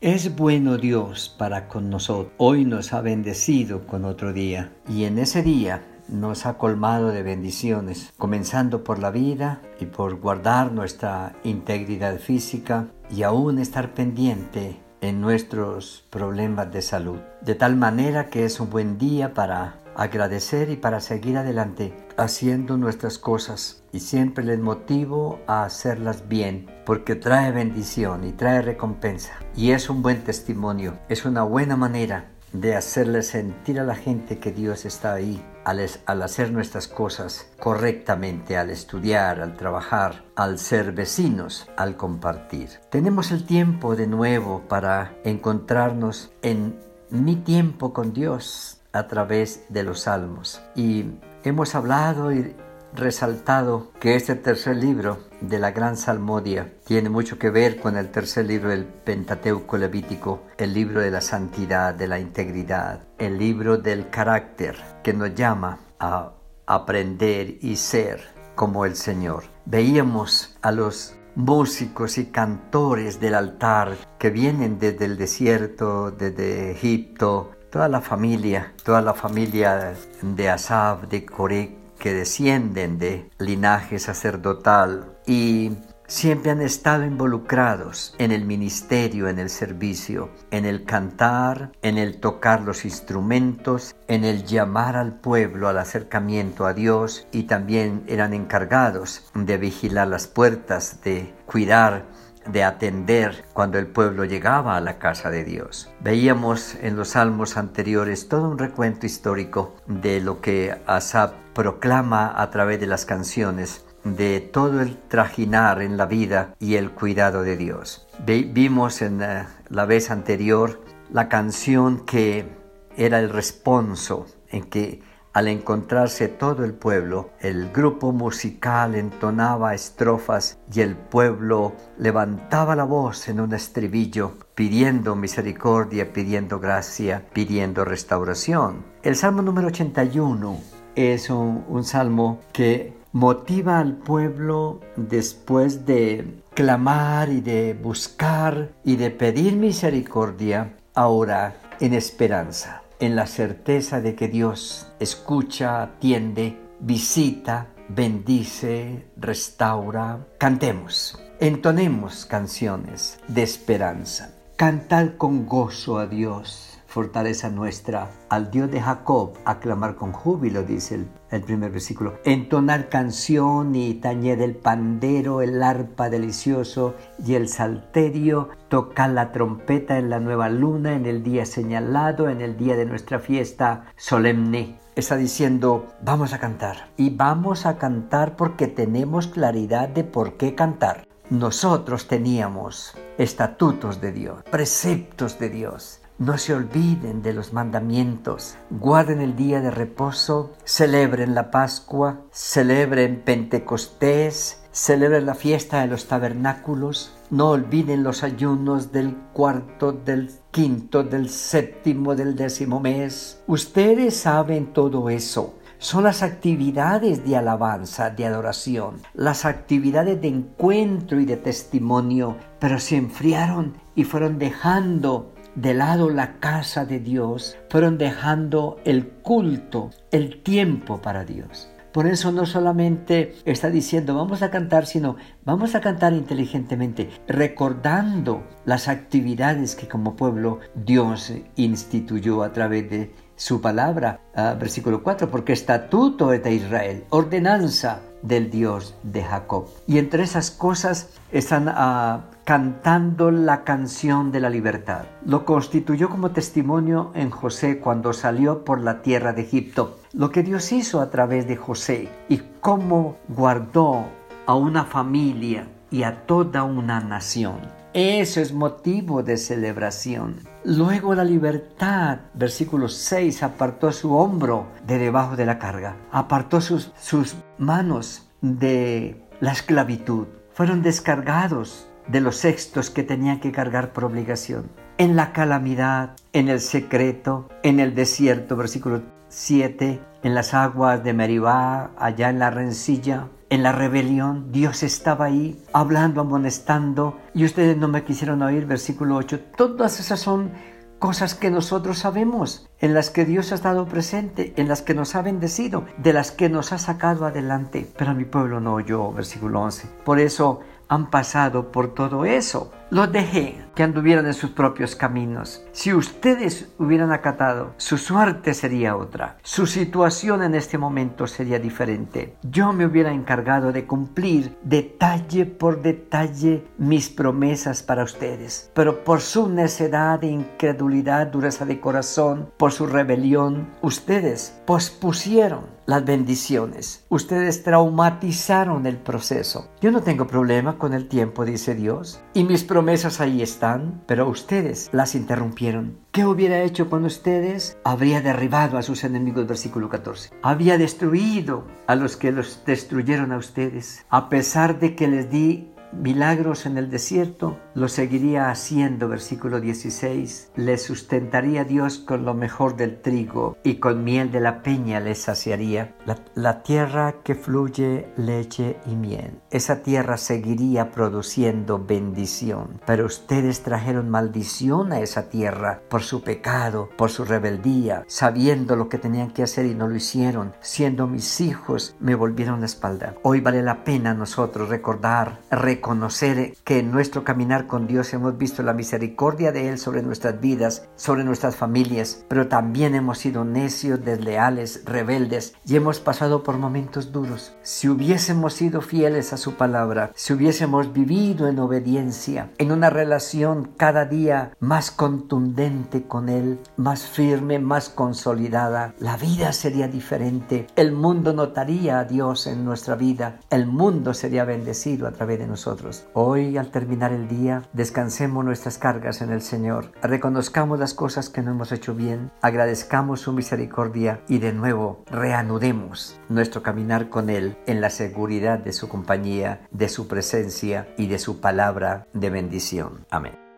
Es bueno Dios para con nosotros. Hoy nos ha bendecido con otro día. Y en ese día nos ha colmado de bendiciones, comenzando por la vida y por guardar nuestra integridad física y aún estar pendiente en nuestros problemas de salud. De tal manera que es un buen día para agradecer y para seguir adelante haciendo nuestras cosas. Y siempre les motivo a hacerlas bien porque trae bendición y trae recompensa. Y es un buen testimonio, es una buena manera de hacerle sentir a la gente que Dios está ahí al, al, hacer nuestras cosas correctamente, al estudiar, al trabajar, al ser vecinos, al compartir. Tenemos el tiempo de nuevo para encontrarnos en mi tiempo con Dios a través de los salmos. Y hemos hablado y resaltado que este tercer libro de la Gran Salmodia tiene mucho que ver con el tercer libro del Pentateuco Levítico, el libro de la santidad, de la integridad, el libro del carácter que nos llama a aprender y ser como el Señor. Veíamos a los músicos y cantores del altar que vienen desde el desierto, desde Egipto, toda la familia, toda la familia de Asaf, de Coré, que descienden de linaje sacerdotal y siempre han estado involucrados en el ministerio, en el servicio, en el cantar, en el tocar los instrumentos, en el llamar al pueblo al acercamiento a Dios y también eran encargados de vigilar las puertas, de cuidar de atender cuando el pueblo llegaba a la casa de Dios. Veíamos en los salmos anteriores todo un recuento histórico de lo que Asap proclama a través de las canciones de todo el trajinar en la vida y el cuidado de Dios. vimos en eh, la vez anterior la canción que era el responso en que al encontrarse todo el pueblo, el grupo musical entonaba estrofas y el pueblo levantaba la voz en un estribillo pidiendo misericordia, pidiendo gracia, pidiendo restauración. El Salmo número 81 es un, un salmo que motiva al pueblo después de clamar y de buscar y de pedir misericordia, ahora en esperanza en la certeza de que Dios escucha, atiende, visita, bendice, restaura. Cantemos, entonemos canciones de esperanza. Cantad con gozo a Dios fortaleza nuestra, al Dios de Jacob, aclamar con júbilo, dice el, primer versículo, entonar canción y tañer el pandero, el arpa delicioso y el salterio, tocar la trompeta en la nueva luna, en el día señalado, en el día de nuestra fiesta solemne. Está diciendo, vamos a cantar. Y vamos a cantar porque tenemos claridad de por qué cantar. Nosotros teníamos estatutos de Dios, preceptos de Dios no se olviden de los mandamientos, guarden el día de reposo, celebren la Pascua, celebren Pentecostés, celebren la fiesta de los tabernáculos, no olviden los ayunos del cuarto, del quinto, del séptimo, del décimo mes. Ustedes saben todo eso. Son las actividades de alabanza, de adoración, las actividades de encuentro y de testimonio, pero se enfriaron y fueron dejando de lado la casa de Dios, fueron dejando el culto, el tiempo para Dios. Por eso no solamente está diciendo vamos a cantar, sino vamos a cantar inteligentemente, recordando las actividades que como pueblo Dios instituyó a través de su palabra. Ah, versículo 4, porque estatuto es de Israel, ordenanza del Dios de Jacob. Y entre esas cosas están uh, cantando la canción de la libertad. Lo constituyó como testimonio en José cuando salió por la tierra de Egipto. Lo que Dios hizo a través de José y cómo guardó a una familia y a toda una nación. Eso es motivo de celebración. Luego la libertad, versículo 6, apartó su hombro de debajo de la carga, apartó sus, sus manos de la esclavitud. Fueron descargados de los sextos que tenían que cargar por obligación. En la calamidad, en el secreto, en el desierto, versículo 7, en las aguas de Meribá, allá en la rencilla, en la rebelión, Dios estaba ahí hablando, amonestando, y ustedes no me quisieron oír, versículo 8. Todas esas son cosas que nosotros sabemos, en las que Dios ha estado presente, en las que nos ha bendecido, de las que nos ha sacado adelante. Pero mi pueblo no oyó, versículo 11. Por eso han pasado por todo eso. Los dejé que anduvieran en sus propios caminos. Si ustedes hubieran acatado, su suerte sería otra. Su situación en este momento sería diferente. Yo me hubiera encargado de cumplir detalle por detalle mis promesas para ustedes. Pero por su necedad e incredulidad, dureza de corazón, por su rebelión, ustedes pospusieron las bendiciones. Ustedes traumatizaron el proceso. Yo no tengo problema con el tiempo, dice Dios, y mis promesas ahí están, pero ustedes las interrumpieron. ¿Qué hubiera hecho con ustedes? Habría derribado a sus enemigos, versículo 14. Había destruido a los que los destruyeron a ustedes, a pesar de que les di milagros en el desierto, lo seguiría haciendo, versículo 16. Le sustentaría Dios con lo mejor del trigo y con miel de la peña le saciaría. La, tierra que fluye leche y miel. Esa tierra seguiría produciendo bendición. Pero ustedes trajeron maldición a esa tierra por su pecado, por su rebeldía, sabiendo lo que tenían que hacer y no lo hicieron. Siendo mis hijos, me volvieron la espalda. Hoy vale la pena nosotros recordar, recordar reconocer que en nuestro caminar con Dios hemos visto la misericordia de Él sobre nuestras vidas, sobre nuestras familias, pero también hemos sido necios, desleales, rebeldes y hemos pasado por momentos duros. Si hubiésemos sido fieles a su palabra, si hubiésemos vivido en obediencia, en una relación cada día más contundente con Él, más firme, más consolidada, la vida sería diferente. El mundo notaría a Dios en nuestra vida. El mundo sería bendecido a través de Hoy, al terminar el día, descansemos nuestras cargas en el Señor, reconozcamos las cosas que no hemos hecho bien, agradezcamos su misericordia y de nuevo reanudemos nuestro caminar con Él en la seguridad de su compañía, de su presencia y de su palabra de bendición. Amén.